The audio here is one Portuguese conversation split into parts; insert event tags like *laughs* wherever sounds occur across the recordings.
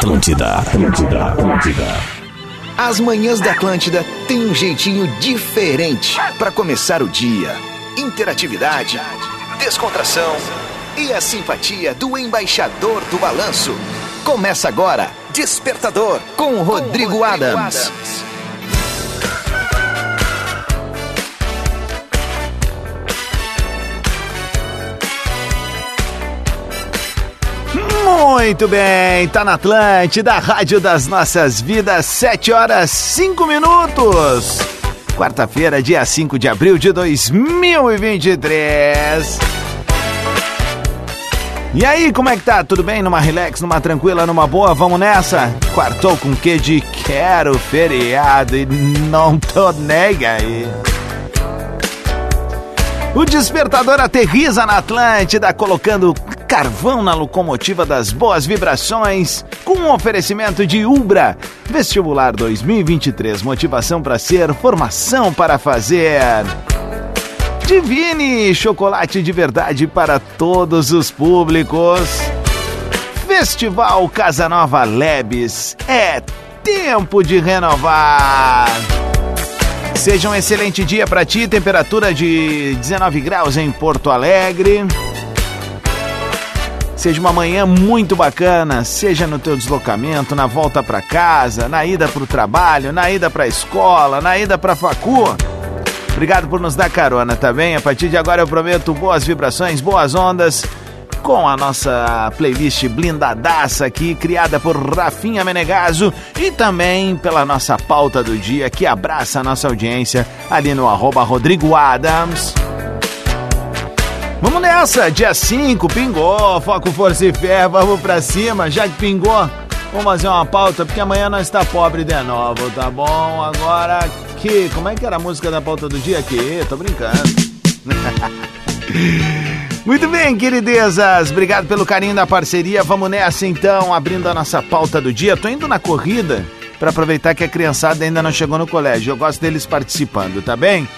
Atlântida, Atlântida, Atlântida. As manhãs da Atlântida têm um jeitinho diferente para começar o dia. Interatividade, descontração e a simpatia do embaixador do balanço. Começa agora, Despertador com Rodrigo, com Rodrigo Adams. Adams. Muito bem, tá na Atlântida, Rádio das Nossas Vidas, 7 horas 5 minutos. Quarta-feira, dia 5 de abril de 2023. E aí, como é que tá? Tudo bem? Numa relax, numa tranquila, numa boa? Vamos nessa? Quartou com que de quero feriado e não tô nega aí. O despertador aterriza na Atlântida, colocando carvão na locomotiva das boas vibrações, com um oferecimento de Ubra. Vestibular 2023, motivação para ser, formação para fazer. Divine, chocolate de verdade para todos os públicos. Festival Casa Nova Lebes, é tempo de renovar. Seja um excelente dia para ti, temperatura de 19 graus em Porto Alegre. Seja uma manhã muito bacana, seja no teu deslocamento, na volta para casa, na ida para o trabalho, na ida para a escola, na ida para a facu. Obrigado por nos dar carona, tá bem? A partir de agora eu prometo boas vibrações, boas ondas com a nossa playlist blindadaça aqui, criada por Rafinha Menegaso e também pela nossa pauta do dia que abraça a nossa audiência ali no arroba Rodrigo Adams. Vamos nessa, dia 5, pingou, foco, força e fé, vamos pra cima, já que pingou, vamos fazer uma pauta, porque amanhã nós está pobre de novo, tá bom? Agora que, como é que era a música da pauta do dia aqui? Tô brincando. *laughs* Muito bem, queridezas, obrigado pelo carinho da parceria, vamos nessa então, abrindo a nossa pauta do dia, tô indo na corrida para aproveitar que a criançada ainda não chegou no colégio, eu gosto deles participando, tá bem?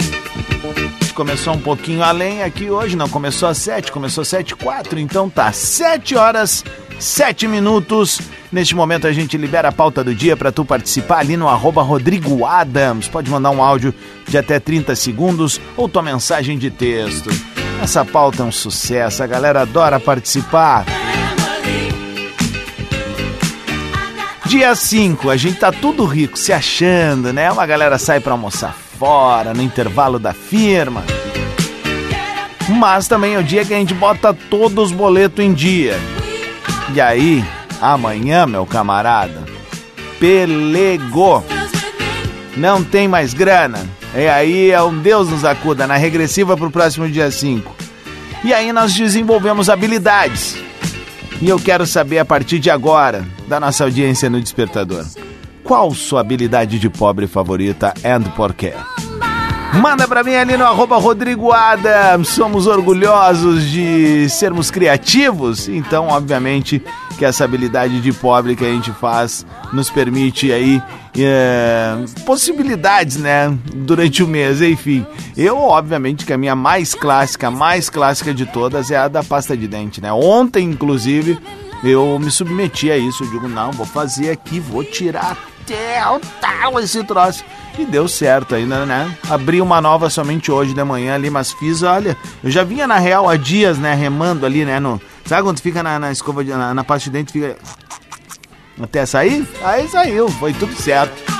Começou um pouquinho além aqui hoje, não começou às 7, começou às 7 4, então tá 7 horas, 7 minutos. Neste momento a gente libera a pauta do dia para tu participar ali no arroba Rodrigo Adams. Pode mandar um áudio de até 30 segundos ou tua mensagem de texto. Essa pauta é um sucesso, a galera adora participar. Dia 5, a gente tá tudo rico, se achando, né? Uma galera sai para almoçar fora, no intervalo da firma. Mas também é o dia que a gente bota todos os boletos em dia. E aí, amanhã, meu camarada, pelegou. Não tem mais grana. E aí é um Deus nos acuda na regressiva para o próximo dia 5. E aí nós desenvolvemos habilidades. E eu quero saber a partir de agora, da nossa audiência no Despertador. Qual sua habilidade de pobre favorita and por quê? Manda pra mim ali no arroba Rodrigo Adams. Somos orgulhosos de sermos criativos, então, obviamente, que essa habilidade de pobre que a gente faz nos permite aí é, possibilidades, né, durante o mês, enfim. Eu, obviamente, que a minha mais clássica, mais clássica de todas é a da pasta de dente, né? Ontem, inclusive, eu me submeti a isso. Eu digo, não, vou fazer aqui, vou tirar o tal esse troço. E deu certo ainda, né? Abri uma nova somente hoje de manhã ali, mas fiz, olha, eu já vinha na real há dias, né, remando ali, né, no... Sabe quando fica na, na escova, de, na, na de dente, fica... Até sair? Aí saiu, foi tudo certo.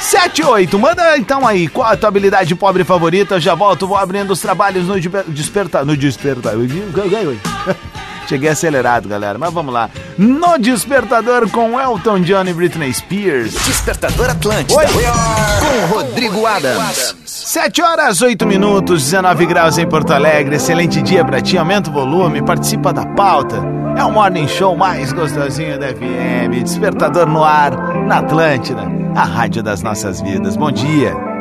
78, manda então aí, qual a tua habilidade pobre favorita? Já volto, vou abrindo os trabalhos no despertar. No despertar. *laughs* Cheguei acelerado, galera, mas vamos lá. No Despertador com Elton John e Britney Spears. Despertador Atlântico. Oi. Com Rodrigo Adams. 7 horas 8 minutos, 19 graus em Porto Alegre. Excelente dia pra ti. Aumenta o volume, participa da pauta. É o morning show mais gostosinho da FM. Despertador no ar, na Atlântida, a rádio das nossas vidas. Bom dia.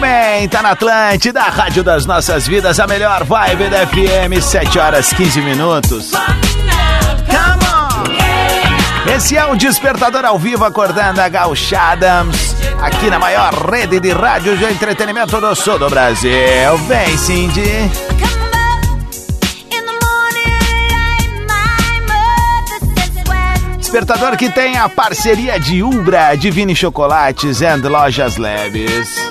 Bem, tá na Atlântida, rádio das nossas vidas, a melhor vibe da FM, 7 horas 15 minutos. Come on! Esse é o Despertador ao vivo, acordando a gauchada, aqui na maior rede de rádio de entretenimento do sul do Brasil. Vem, Cindy! Despertador que tem a parceria de Umbra, Divine Chocolates e Lojas Leves.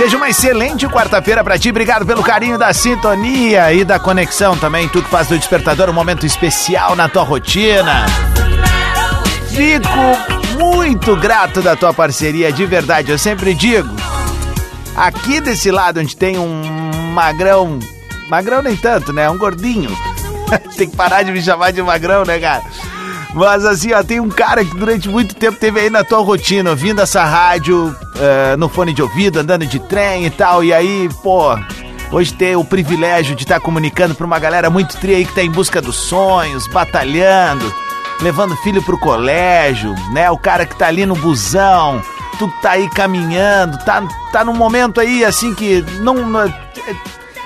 Seja uma excelente quarta-feira para ti. Obrigado pelo carinho da sintonia e da conexão também. Tu que faz do Despertador um momento especial na tua rotina. Fico muito grato da tua parceria, de verdade. Eu sempre digo. Aqui desse lado, onde tem um magrão. Magrão nem tanto, né? Um gordinho. *laughs* tem que parar de me chamar de magrão, né, cara? Mas assim, ó, tem um cara que durante muito tempo teve aí na tua rotina, ouvindo essa rádio uh, no fone de ouvido, andando de trem e tal, e aí, pô, hoje ter o privilégio de estar tá comunicando pra uma galera muito tri aí que tá em busca dos sonhos, batalhando, levando filho pro colégio, né? O cara que tá ali no busão, tu tá aí caminhando, tá, tá num momento aí assim que não. não é,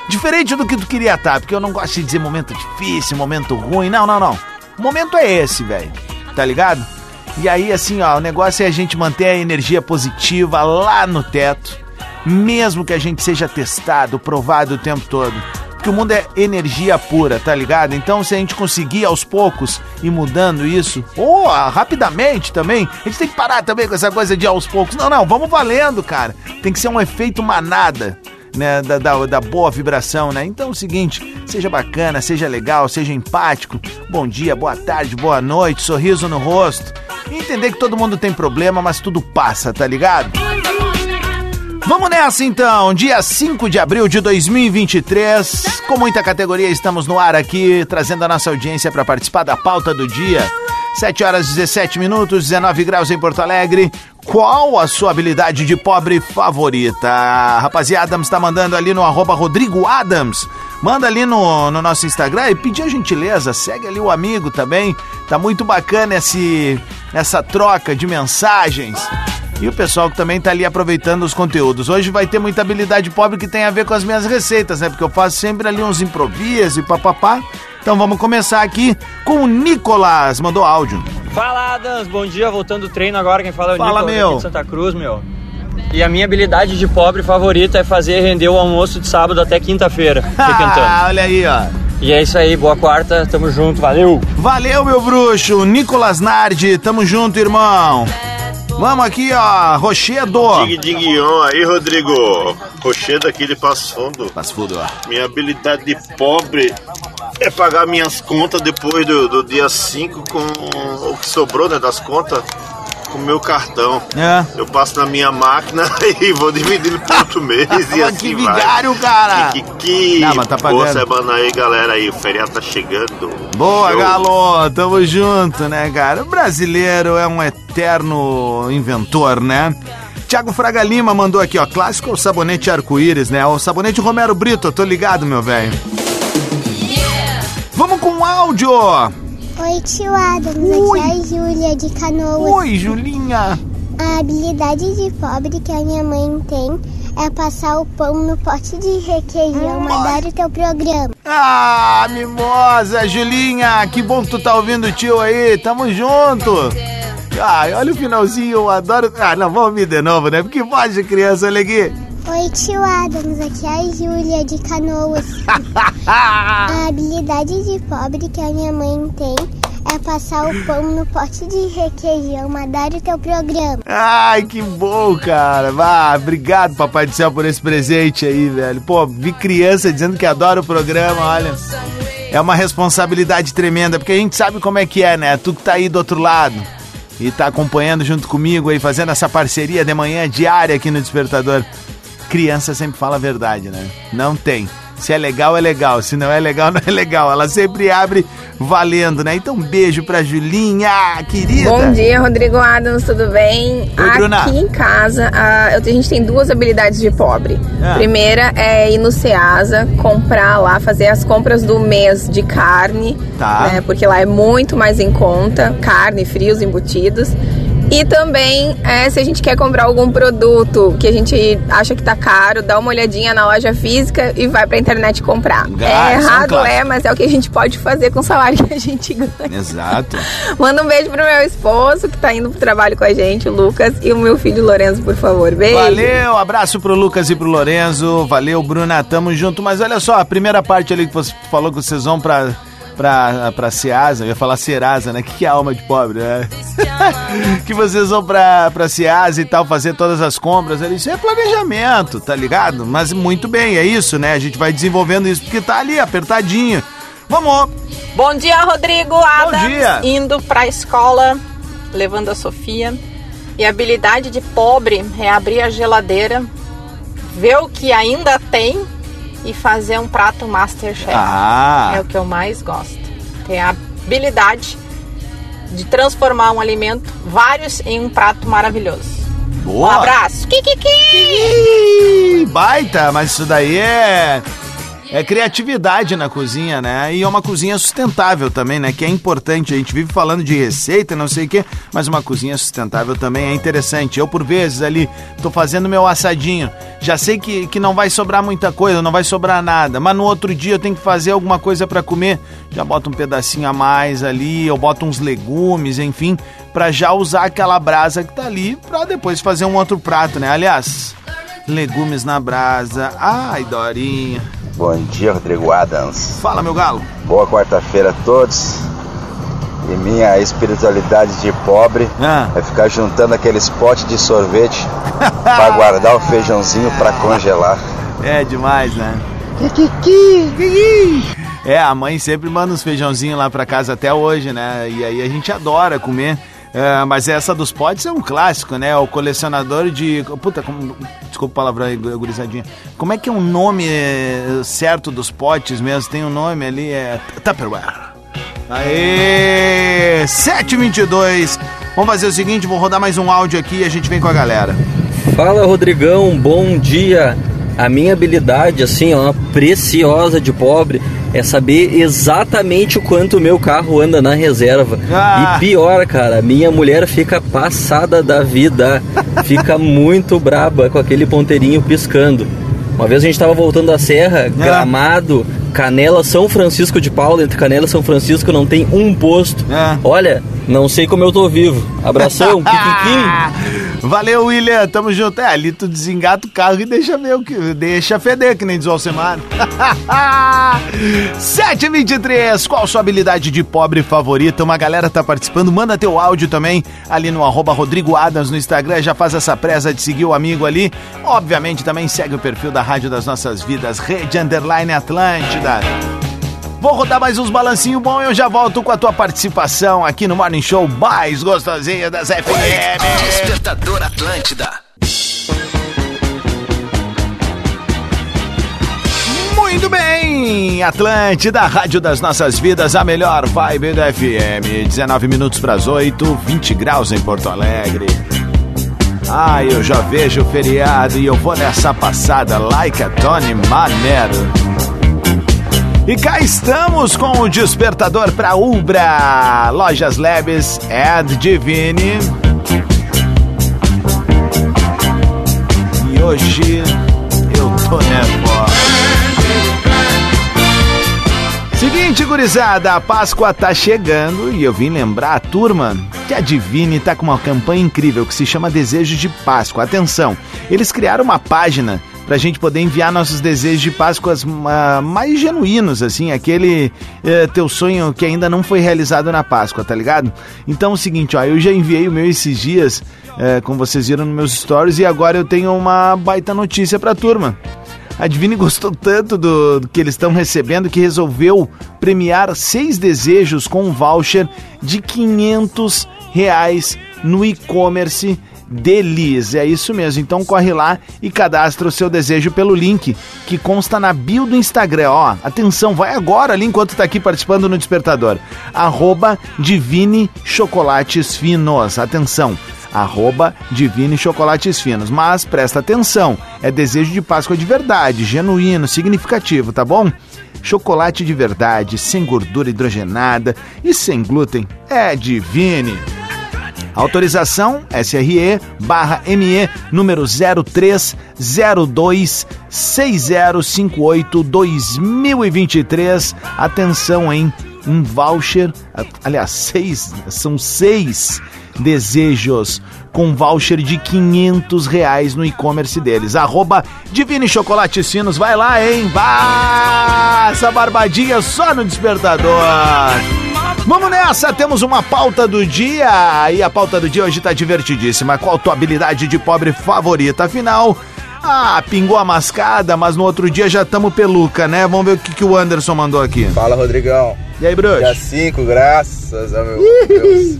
diferente do que tu queria estar, tá, porque eu não gosto de dizer momento difícil, momento ruim, não, não, não. O momento é esse, velho. Tá ligado? E aí, assim, ó, o negócio é a gente manter a energia positiva lá no teto, mesmo que a gente seja testado, provado o tempo todo. Porque o mundo é energia pura, tá ligado? Então, se a gente conseguir aos poucos ir mudando isso, ou rapidamente também, a gente tem que parar também com essa coisa de aos poucos. Não, não, vamos valendo, cara. Tem que ser um efeito manada né, da, da, da, boa vibração, né? Então é o seguinte, seja bacana, seja legal, seja empático. Bom dia, boa tarde, boa noite, sorriso no rosto. Entender que todo mundo tem problema, mas tudo passa, tá ligado? Vamos nessa então, dia 5 de abril de 2023. Com muita categoria, estamos no ar aqui, trazendo a nossa audiência para participar da pauta do dia. 7 horas 17 minutos, 19 graus em Porto Alegre. Qual a sua habilidade de pobre favorita? Rapaziada, está mandando ali no arroba Rodrigo Adams. Manda ali no, no nosso Instagram e pedir a gentileza, segue ali o amigo também. Tá muito bacana esse, essa troca de mensagens. E o pessoal que também tá ali aproveitando os conteúdos. Hoje vai ter muita habilidade pobre que tem a ver com as minhas receitas, né? Porque eu faço sempre ali uns improvisos e papapá. Então vamos começar aqui com o Nicolas. Mandou áudio. Fala, Adams. Bom dia. Voltando do treino agora. Quem fala é o fala, Nicolas meu. de Santa Cruz, meu. E a minha habilidade de pobre favorita é fazer render o almoço de sábado até quinta-feira. *laughs* Ah, olha aí, ó. E é isso aí, boa quarta, tamo junto, valeu! Valeu, meu bruxo! Nicolas Nardi, tamo junto, irmão! Vamos aqui, ó, Rochedo. Dig Diguion aí, Rodrigo. Rochedo aqui de Passo Fundo. Passo Fundo, ó. Minha habilidade de pobre é pagar minhas contas depois do, do dia 5 com o que sobrou, né, das contas com o meu cartão. É. Eu passo na minha máquina *laughs* e vou dividindo por outro mês e assim que vai. vigário, cara! Que, que, Não, mas tá boa semana aí, galera aí. O feriado tá chegando. Boa, Show. Galo! Tamo junto, né, cara? O brasileiro é um eterno inventor, né? Tiago Fraga Lima mandou aqui, ó. Clássico é o sabonete arco-íris, né? O sabonete Romero Brito, tô ligado, meu velho. Áudio! Oi, tio Adams, Oi. aqui é a Júlia de Canoas. Oi, Julinha! A habilidade de pobre que a minha mãe tem é passar o pão no pote de requeijão. Adoro o teu programa. Ah, mimosa, Julinha, que bom que tu tá ouvindo o tio aí, tamo junto. Ai, olha o finalzinho, eu adoro. Ah, não, vamos ouvir de novo, né? Porque voz de criança, olha aqui. Oi, tio Adams, aqui é a Júlia de Canoas. *laughs* A habilidade de pobre que a minha mãe tem é passar o pão no pote de requeijão. Adoro o teu programa. Ai, que bom, cara. Ah, obrigado, Papai do Céu, por esse presente aí, velho. Pô, vi criança dizendo que adora o programa, olha. É uma responsabilidade tremenda, porque a gente sabe como é que é, né? Tu que tá aí do outro lado e tá acompanhando junto comigo aí, fazendo essa parceria de manhã diária aqui no Despertador. Criança sempre fala a verdade, né? Não tem. Se é legal, é legal. Se não é legal, *laughs* não é legal. Ela sempre abre valendo, né? Então, um beijo pra Julinha, querida. Bom dia, Rodrigo Adams, tudo bem? Oi, Bruna. Aqui em casa, a gente tem duas habilidades de pobre. Ah. Primeira é ir no Ceasa, comprar lá, fazer as compras do mês de carne, Tá. né? Porque lá é muito mais em conta, carne, frios, embutidos. E também, é, se a gente quer comprar algum produto que a gente acha que tá caro, dá uma olhadinha na loja física e vai pra internet comprar. É é errado, clássico. é, mas é o que a gente pode fazer com o salário que a gente ganha. Exato. *laughs* Manda um beijo pro meu esposo que tá indo pro trabalho com a gente, o Lucas, e o meu filho Lorenzo, por favor. Beijo. Valeu, abraço pro Lucas e pro Lorenzo. Valeu, Bruna, tamo junto. Mas olha só, a primeira parte ali que você falou que vocês vão pra, pra, pra Ceasa, eu ia falar Serasa, né? Que, que é alma de pobre, né? *laughs* que vocês vão pra, pra Ceasa e tal, fazer todas as compras ali. Isso é planejamento, tá ligado? Mas muito bem, é isso, né? A gente vai desenvolvendo isso porque tá ali, apertadinho. Vamos! Bom dia, Rodrigo Adams. dia. Indo pra escola, levando a Sofia. E a habilidade de pobre é abrir a geladeira, ver o que ainda tem e fazer um prato Masterchef. Ah! É o que eu mais gosto. Tem a habilidade de transformar um alimento, vários, em um prato maravilhoso. Um Boa! abraço. Kikiki! Ih, Baita, mas isso daí é. É criatividade na cozinha, né? E é uma cozinha sustentável também, né? Que é importante. A gente vive falando de receita, não sei o quê, mas uma cozinha sustentável também é interessante. Eu, por vezes, ali, tô fazendo meu assadinho. Já sei que, que não vai sobrar muita coisa, não vai sobrar nada. Mas no outro dia eu tenho que fazer alguma coisa para comer. Já boto um pedacinho a mais ali, eu boto uns legumes, enfim, para já usar aquela brasa que tá ali para depois fazer um outro prato, né? Aliás, legumes na brasa. Ai, Dorinha. Bom dia, Rodrigo Adams. Fala, meu galo. Boa quarta-feira a todos. E minha espiritualidade de pobre Ah. é ficar juntando aqueles potes de sorvete *laughs* para guardar o feijãozinho para congelar. É demais, né? É, a mãe sempre manda uns feijãozinhos lá pra casa até hoje, né? E aí a gente adora comer. É, mas essa dos potes é um clássico, né? O colecionador de. Puta, como... desculpa a palavra aí, gurizadinha. Como é que é o nome é, certo dos potes mesmo? Tem um nome ali, é Tupperware. Aê! 722. Vamos fazer o seguinte, vou rodar mais um áudio aqui e a gente vem com a galera. Fala Rodrigão, bom dia. A minha habilidade, assim, ó, preciosa de pobre, é saber exatamente o quanto o meu carro anda na reserva. Ah. E pior, cara, minha mulher fica passada da vida, fica muito braba com aquele ponteirinho piscando. Uma vez a gente tava voltando da serra, gramado, Canela São Francisco de Paula, entre Canela e São Francisco não tem um posto. É. Olha, não sei como eu tô vivo. Abração, *laughs* Kikiki. Valeu, William. Tamo junto. É, ali tu desengata o carro e deixa o que. Deixa feder, que nem diz o Alcemar. *laughs* 723. Qual sua habilidade de pobre favorita? Uma galera tá participando. Manda teu áudio também ali no arroba Rodrigo Adams no Instagram. Já faz essa presa de seguir o amigo ali. Obviamente também segue o perfil da Rádio das Nossas Vidas, Rede Underline Atlântida. Vou rodar mais uns balancinhos bom e eu já volto com a tua participação aqui no Morning Show mais gostosinha das FM. Despertador Atlântida. Muito bem, Atlântida, Rádio das Nossas Vidas, a melhor vibe da FM. 19 minutos para as 8, 20 graus em Porto Alegre. Ai, eu já vejo o feriado e eu vou nessa passada like a Tony Manero. E cá estamos com o despertador para Ubra, Lojas Labs Ed Divine. E hoje eu tô nervosa. Seguinte, gurizada, a Páscoa tá chegando e eu vim lembrar a turma que a Divine tá com uma campanha incrível que se chama Desejos de Páscoa. Atenção, eles criaram uma página pra gente poder enviar nossos desejos de Páscoas ah, mais genuínos, assim, aquele eh, teu sonho que ainda não foi realizado na Páscoa, tá ligado? Então é o seguinte, ó, eu já enviei o meu esses dias, eh, como vocês viram nos meus stories, e agora eu tenho uma baita notícia pra turma. A *laughs* gostou tanto do, do que eles estão recebendo que resolveu premiar seis desejos com um voucher de 500 reais no e-commerce deles. É isso mesmo. Então corre lá e cadastra o seu desejo pelo link que consta na bio do Instagram. Ó, atenção, vai agora ali enquanto tá aqui participando no Despertador. Arroba Divine Chocolates Finos. Atenção arroba Divine Chocolates Finos. Mas presta atenção, é desejo de Páscoa de verdade, genuíno, significativo, tá bom? Chocolate de verdade, sem gordura hidrogenada e sem glúten, é Divine. Autorização SRE barra ME número 0302 6058 2023. Atenção, hein? Um voucher, aliás, seis, são seis desejos com voucher de 500 reais no e-commerce deles. Arroba Divine Chocolate Sinos, vai lá, hein? Vá! Essa barbadinha só no despertador. Vamos nessa, temos uma pauta do dia e a pauta do dia hoje tá divertidíssima. Qual tua habilidade de pobre favorita? Afinal, ah, pingou a mascada, mas no outro dia já estamos peluca, né? Vamos ver o que, que o Anderson mandou aqui. Fala, Rodrigão. E aí, bruxo? Dia 5, graças a meu Deus.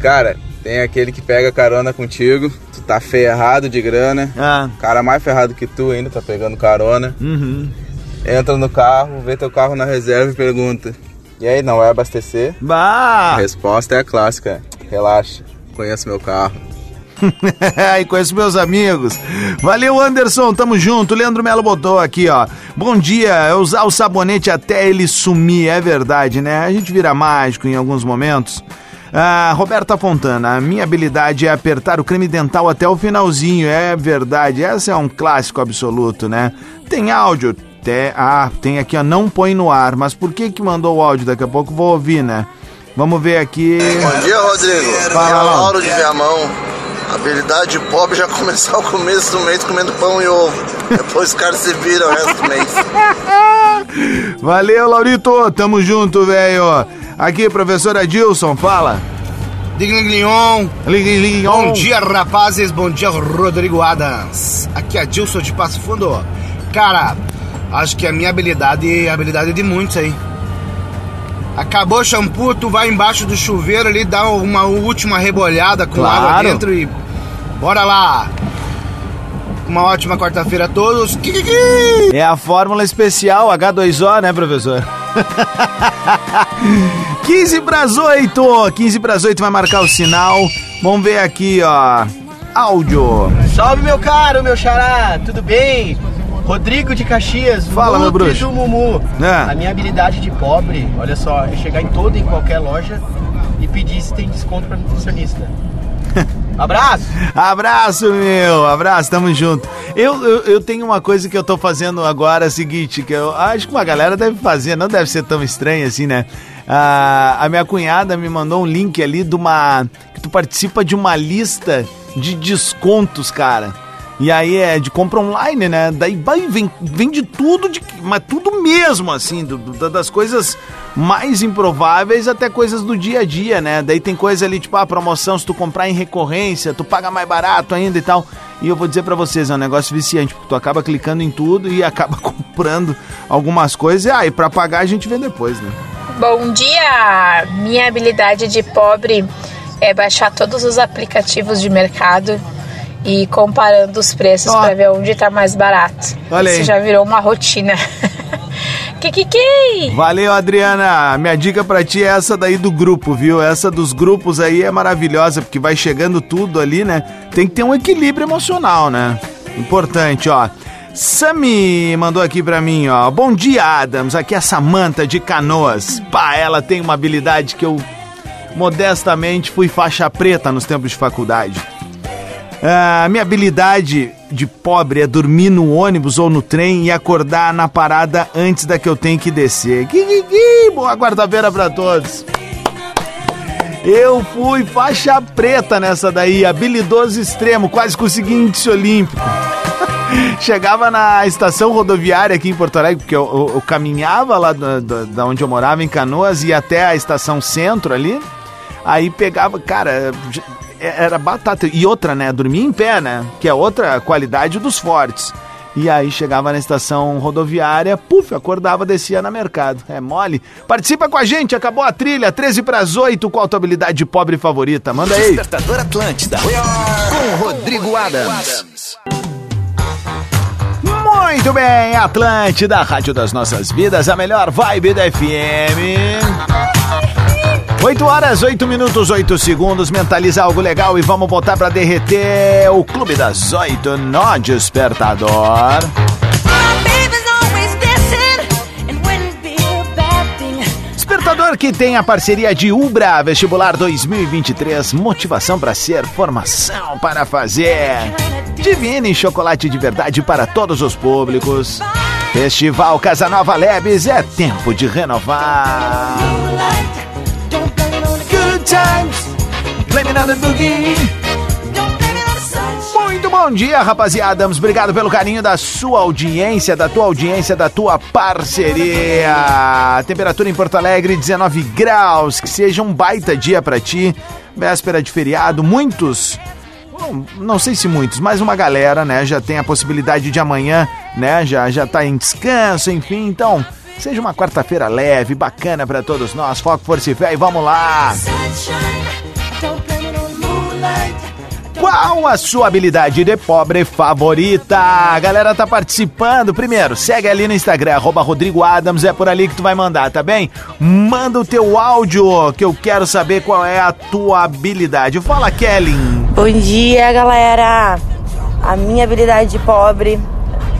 Cara, tem aquele que pega carona contigo, tu tá ferrado de grana. Ah. Cara mais ferrado que tu ainda, tá pegando carona. Uhum. Entra no carro, vê teu carro na reserva e pergunta: E aí, não vai abastecer? Bah! A resposta é a clássica: Relaxa, conheço meu carro. *laughs* e conheço meus amigos. Valeu, Anderson, tamo junto. Leandro Melo botou aqui, ó. Bom dia, é usar o sabonete até ele sumir, é verdade, né? A gente vira mágico em alguns momentos. Ah, Roberta Fontana, a minha habilidade é apertar o creme dental até o finalzinho, é verdade. Essa é um clássico absoluto, né? Tem áudio, até, ah, tem aqui, ó, não põe no ar, mas por que que mandou o áudio? Daqui a pouco vou ouvir, né? Vamos ver aqui. Bom dia, Rodrigo. Fala, Lauro. Lauro de Viamão. Habilidade pobre já *laughs* começar o começo do mês comendo pão e ovo. Depois os caras se viram o resto do mês. *laughs* Valeu, Laurito, tamo junto, velho. Aqui, professor Adilson, fala. Bom dia, rapazes. Bom dia, Rodrigo Adams. Aqui é Adilson de Passo Fundo. Cara, acho que a minha habilidade é a habilidade de muitos aí. Acabou o shampoo, tu vai embaixo do chuveiro ali, dá uma última rebolhada com Claro. água dentro e bora lá. Uma ótima quarta-feira a todos. Kikiki! É a fórmula especial H2O, né, professor? *laughs* 15 para as 8. 15 para as 8 vai marcar o sinal. Vamos ver aqui, ó. Áudio. Salve, meu caro, meu xará, tudo bem? Rodrigo de Caxias, Fala, meu bruxo. do Mumu. É. A minha habilidade de pobre, olha só, é chegar em toda e qualquer loja e pedir se tem desconto para nutricionista. *laughs* Abraço! Abraço, meu. Abraço, tamo junto. Eu, eu, eu tenho uma coisa que eu tô fazendo agora, é seguinte, que eu acho que uma galera deve fazer, não deve ser tão estranho assim, né? Ah, a minha cunhada me mandou um link ali de uma. que tu participa de uma lista de descontos, cara. E aí é de compra online, né? Daí vai, vem, de tudo, de, mas tudo mesmo, assim, do- do- das coisas mais improváveis até coisas do dia a dia, né? Daí tem coisa ali, tipo, a promoção, se tu comprar em recorrência, tu paga mais barato ainda e tal. E eu vou dizer pra vocês, é um negócio viciante, porque tu acaba clicando em tudo e *laughs* acaba comprando algumas coisas. E aí, pra pagar a gente vê depois, né? Bom dia! Minha habilidade de pobre é baixar todos os aplicativos de mercado e comparando os preços para ver onde tá mais barato. Olha Isso já virou uma rotina. *laughs* Kikiki! Valeu, Adriana. Minha dica pra ti é essa daí do grupo, viu? Essa dos grupos aí é maravilhosa, porque vai chegando tudo ali, né? Tem que ter um equilíbrio emocional, né? Importante, ó. Sami mandou aqui pra mim, ó. Bom dia, Adams. Aqui é a Samanta de Canoas. Pá, ela tem uma habilidade que eu modestamente fui faixa preta nos tempos de faculdade. A minha habilidade de pobre é dormir no ônibus ou no trem e acordar na parada antes da que eu tenho que descer. Que, que, que, boa quarta-feira pra todos. Eu fui faixa preta nessa daí, habilidoso extremo, quase consegui índice olímpico. *laughs* Chegava na estação rodoviária aqui em Porto Alegre, porque eu, eu- eu caminhava lá da, da- onde eu morava, em Canoas, e até a estação centro ali. Aí pegava, cara, era batata. E outra, né? Dormia em pé, né? Que é outra qualidade dos fortes. E aí chegava na estação rodoviária, puf, acordava, descia na mercado. É mole. Participa com a gente, acabou a trilha, 13 para as 8, qual a tua habilidade pobre favorita? Manda aí. Despertador Atlântida. Com Rodrigo Adams. Muito bem, Atlântida, Rádio das Nossas Vidas, a melhor vibe da FM. 8 horas, 8 minutos, 8 segundos, mentaliza algo legal e vamos botar pra derreter o Clube das 8 no Despertador. Despertador que tem a parceria de Ubra Vestibular 2023, motivação para ser, formação para fazer. Divine chocolate de verdade para todos os públicos. Festival Casanova Lebes é tempo de renovar. Times, on the boogie. Muito bom dia, rapaziada. Obrigado pelo carinho da sua audiência, da tua audiência, da tua parceria. Temperatura em Porto Alegre, 19 graus. Que seja um baita dia pra ti. Véspera de feriado, muitos. Não, não sei se muitos, mas uma galera, né, já tem a possibilidade de amanhã, né, já já tá em descanso, enfim, então, seja uma quarta-feira leve, bacana pra todos nós. Foco, força e fé e vamos lá. Qual a sua habilidade de pobre favorita? A galera tá participando. Primeiro, segue ali no Instagram, arroba Rodrigo Adams, é por ali que tu vai mandar, tá bem? Manda o teu áudio, que eu quero saber qual é a tua habilidade. Fala, Kelly. Bom dia, galera. A minha habilidade de pobre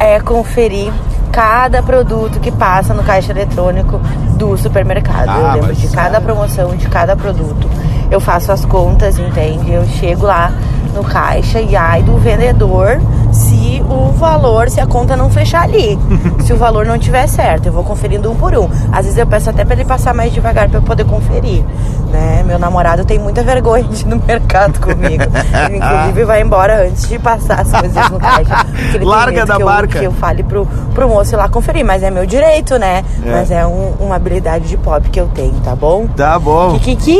é conferir cada produto que passa no caixa eletrônico do supermercado. Ah, eu lembro de cada promoção, de cada produto. Eu faço as contas, entende? Eu chego lá no caixa e ai do vendedor se o valor, se a conta não fechar ali. *laughs* se o valor não tiver certo, eu vou conferindo um por um. Às vezes eu peço até para ele passar mais devagar para eu poder conferir, né? Meu namorado tem muita vergonha de ir no mercado comigo. Ele, *laughs* inclusive vai embora antes de passar as coisas no caixa. Larga da que eu- barca. que eu fale pro, pro moço ir lá conferir, mas é meu direito, né? É. Mas é um- uma habilidade de pobre que eu tenho, tá bom? Tá bom. Kikiki!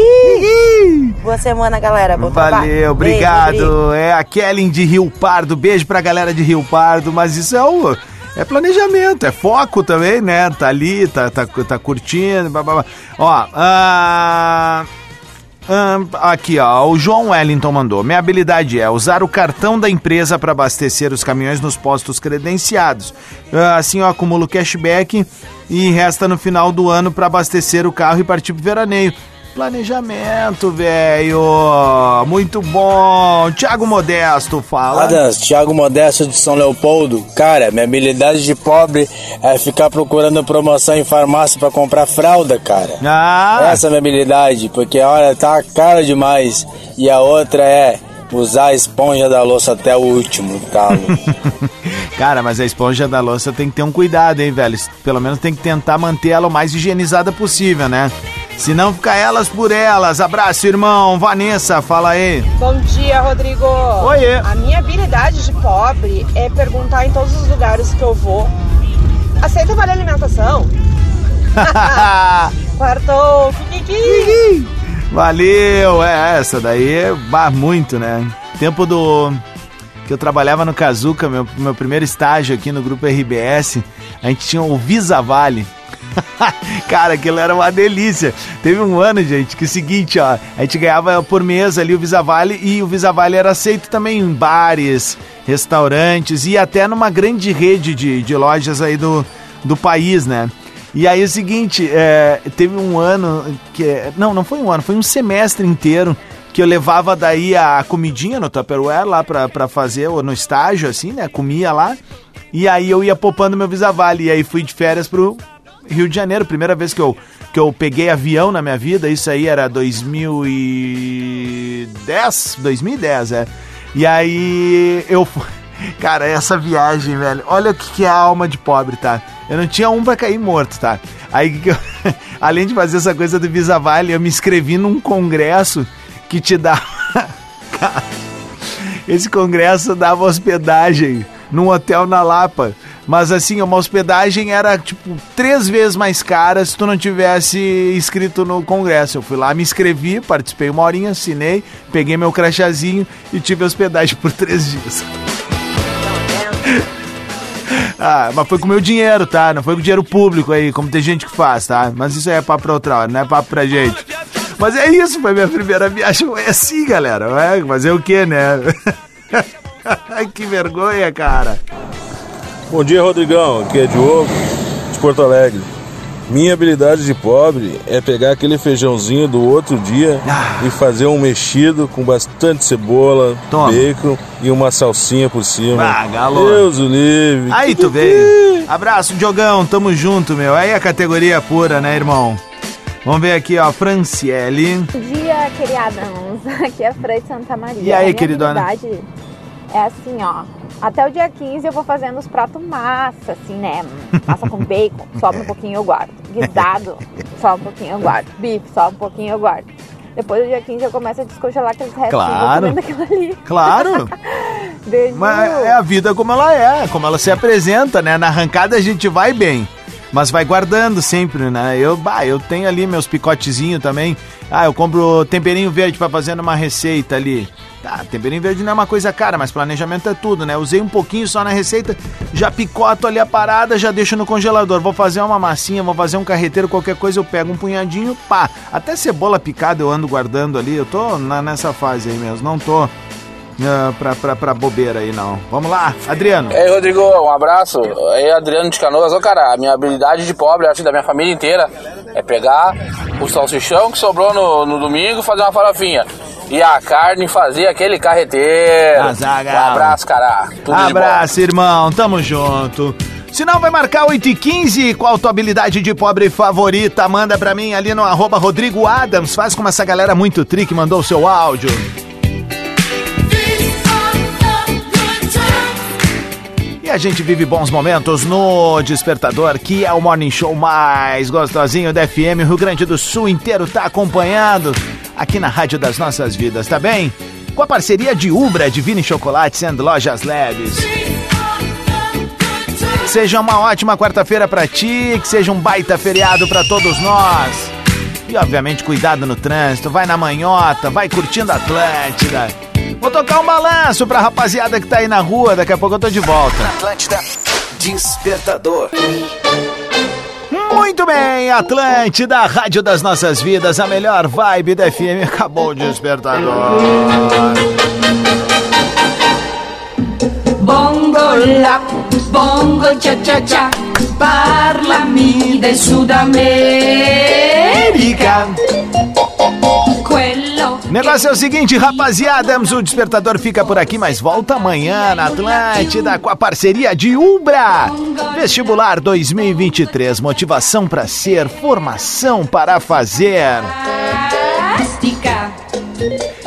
Boa semana, galera. Bom trabalho. Valeu, Beijo, obrigado. Rodrigo. é a Kellen de Rio Pardo. Beijo pra galera de Rio Pardo, mas isso é o. É planejamento, é foco também, né? Tá ali, tá, tá, tá curtindo. Blá, blá, blá. Ó, ah, aqui, ó, o João Wellington mandou. Minha habilidade é usar o cartão da empresa para abastecer os caminhões nos postos credenciados. Ah, assim eu acumulo cashback e resta no final do ano para abastecer o carro e partir pro veraneio. Planejamento, velho. Muito bom. Tiago Modesto fala. Adams, Thiago Modesto de São Leopoldo. Cara, minha habilidade de pobre é ficar procurando promoção em farmácia pra comprar fralda, cara. Ah. Essa é a minha habilidade, porque olha, tá caro demais. E a outra é usar a esponja da louça até o último talo. *laughs* Cara, mas a esponja da louça tem que ter um cuidado, hein, velho? Pelo menos tem que tentar manter ela o mais higienizada possível, né? Se não ficar elas por elas. Abraço, irmão. Vanessa, fala aí. Bom dia, Rodrigo. Oiê. A minha habilidade de pobre é perguntar em todos os lugares que eu vou. Aceita vale alimentação? *laughs* Quartou, fique Valeu, é essa daí, bah, muito, né? Tempo do que eu trabalhava no Kazuca, meu, meu primeiro estágio aqui no grupo RBS, a gente tinha o Visa Vale. *laughs* Cara, aquilo era uma delícia. Teve um ano, gente, que é o seguinte, ó, a gente ganhava por mês ali o Visa Vale e o Visa Vale era aceito também em bares, restaurantes e até numa grande rede de, de lojas aí do, do país, né? E aí é o seguinte, é, teve um ano que. Não, não foi um ano, foi um semestre inteiro que eu levava daí a comidinha no Tupperware lá pra, pra fazer, ou no estágio, assim, né? Comia lá. E aí eu ia poupando meu Visa Vale. E aí fui de férias pro Rio de Janeiro. Primeira vez que eu, que eu peguei avião na minha vida. Isso aí era 2010. 2010, é. E aí eu fui. *laughs* Cara, essa viagem, velho. Olha o que, é a alma de pobre, tá? Eu não tinha um pra cair morto, tá? Aí, eu- *laughs* além de fazer essa coisa do Visa Vale, eu me inscrevi num congresso que te. *laughs* Cara, esse congresso dava hospedagem num hotel na Lapa. Mas assim, uma hospedagem era tipo três vezes mais cara se tu não tivesse inscrito no congresso. Eu fui lá, me inscrevi, participei uma horinha, assinei, peguei meu crachazinho e tive hospedagem *laughs* por três dias. Ah, mas foi com meu dinheiro, tá? Não foi com dinheiro público aí, como tem gente que faz, tá? Mas isso aí é papo pra outra hora, não é papo pra gente. Mas é isso, foi minha primeira viagem. É assim, galera. É, fazer o quê, né? *laughs* Que vergonha, cara. Bom dia, Rodrigão. Aqui é Diogo, de Porto Alegre. Minha habilidade de pobre é pegar aquele feijãozinho do outro dia e fazer um mexido com bastante cebola, bacon e uma salsinha por cima. Ah, galo. Deus o livre. Aí tu veio. Abraço, Diogão, tamo junto, meu. Aí a categoria pura, né, irmão? Vamos ver aqui, ó, Franciele. Bom dia, queriadãos. *laughs* Aqui é a Fran de Santa Maria. E aí, A minha queridona? É assim, ó. Até o dia 15 eu vou fazendo os pratos massa, assim, né? Massa com bacon, *laughs* sobra um pouquinho eu guardo. Guisado, *laughs* só um pouquinho eu guardo. Bife, só um pouquinho eu guardo. Depois do dia 15 eu começo a descongelar aqueles restos Claro. ali. Claro. *laughs* Mas é a vida como ela é, como ela se apresenta, né? Na arrancada a gente vai bem, mas vai guardando sempre, né? Eu, bah, eu tenho ali meus picotezinhos também. Ah, eu compro temperinho verde pra fazer numa receita ali. Tá, temperinho verde não é uma coisa cara, mas planejamento é tudo, né? Usei um pouquinho só na receita, já picoto ali a parada, já deixo no congelador. Vou fazer uma massinha, vou fazer um carreteiro, qualquer coisa eu pego um punhadinho, pá. Até cebola picada eu ando guardando ali, eu tô na- nessa fase aí mesmo, não tô ah, pra, pra, pra bobeira aí não. Vamos lá, Adriano. E aí, Rodrigo, um abraço. Aí, Adriano de Canoas. Ô, cara, a minha habilidade de pobre, acho da minha família inteira, é pegar o salsichão que sobrou no, no domingo e fazer uma farofinha. E a carne fazer aquele carreteiro. Azaghal. Um abraço, cara. Tudo. Abraço, irmão. Tamo junto. Sinal vai marcar 8 e 15 Qual tua habilidade de pobre favorita? Manda pra mim ali no arroba Rodrigo Adams. Faz como essa galera muito tri que mandou o seu áudio. E a gente vive bons momentos no Despertador, que é o morning show mais gostosinho da FM. O Rio Grande do Sul inteiro tá acompanhando aqui na Rádio das Nossas Vidas, tá bem? Com a parceria de Ubra, Divine Chocolates and Lojas Leves. Seja uma ótima quarta-feira pra ti, que seja um baita feriado pra todos nós. E obviamente cuidado no trânsito, vai na manhota, vai curtindo a Atlântida. Vou tocar um balanço pra rapaziada que tá aí na rua, daqui a pouco eu tô de volta. Atlântida Despertador. Bem, Atlântida, Rádio das Nossas Vidas, a melhor vibe da FM. Acabou o despertador. Bongo la, bongo cha cha cha, parlami del Sud America. Quello Negócio é o seguinte, rapaziada, o despertador fica por aqui, mas volta amanhã na Atlântida com a parceria de Ubra. Vestibular 2023, motivação para ser, formação para fazer.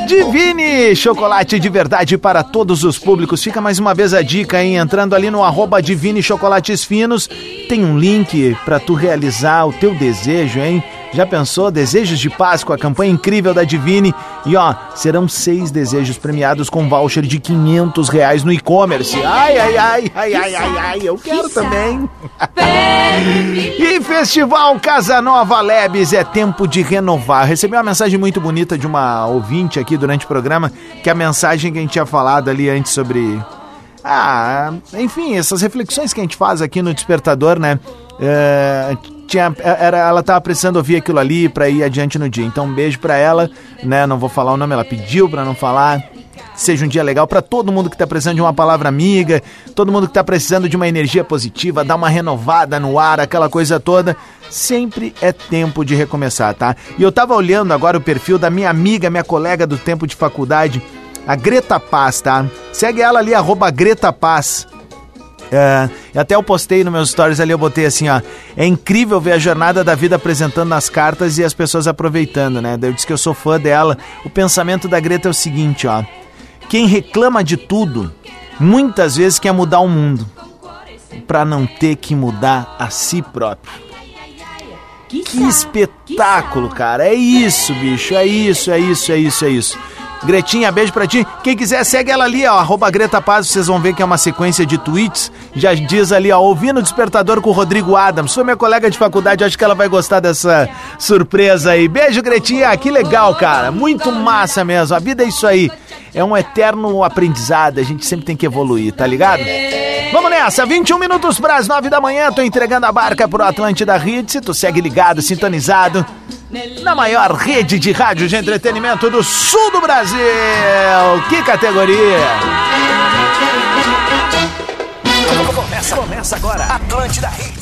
Divine, chocolate de verdade para todos os públicos. Fica mais uma vez a dica, hein? Entrando ali no arroba Divine Chocolates Finos, tem um link para tu realizar o teu desejo, hein? Já pensou? Desejos de Páscoa, a campanha incrível da Divine. E ó, serão seis desejos premiados com voucher de 500 reais no e-commerce. Ai, ai, ai, ai, ai, ai, ai, eu quero também. *laughs* E Festival Casa Nova Lebes é tempo de renovar. Recebi uma mensagem muito bonita de uma ouvinte aqui durante o programa, que é a mensagem que a gente tinha falado ali antes sobre. Ah, enfim, essas reflexões que a gente faz aqui no Despertador, né? É, tinha, era, ela tava precisando ouvir aquilo ali pra ir adiante no dia. Então, um beijo pra ela, né? Não vou falar o nome, ela pediu pra não falar seja um dia legal para todo mundo que tá precisando de uma palavra amiga, todo mundo que tá precisando de uma energia positiva, dar uma renovada no ar, aquela coisa toda. Sempre é tempo de recomeçar, tá? E eu tava olhando agora o perfil da minha amiga, minha colega do tempo de faculdade, a Greta Paz, tá? Segue ela ali, arroba Greta Paz. É, até eu postei nos meus stories ali, eu botei assim, ó. É incrível ver a jornada da vida apresentando nas cartas e as pessoas aproveitando, né? Daí Eu disse que eu sou fã dela. O pensamento da Greta é o seguinte, ó. Quem reclama de tudo, muitas vezes quer mudar o mundo, para não ter que mudar a si próprio. Que espetáculo, cara. É isso, bicho. É isso, é isso, é isso, é isso. Gretinha, beijo pra ti. Quem quiser, segue ela ali, ó, arroba Greta Paz, vocês vão ver que é uma sequência de tweets. Já diz ali, ó, ouvindo o Despertador com o Rodrigo Adams. Foi minha colega de faculdade, acho que ela vai gostar dessa surpresa aí. Beijo, Gretinha, que legal, cara. Muito massa mesmo. A vida é isso aí. É um eterno aprendizado, a gente sempre tem que evoluir, tá ligado? Vamos nessa, 21 minutos para as 9 da manhã, tô entregando a barca pro Atlântida Hits, tu segue ligado, sintonizado na maior rede de rádio de entretenimento do sul do Brasil. Que categoria! Começa, começa agora. Atlântida Hits.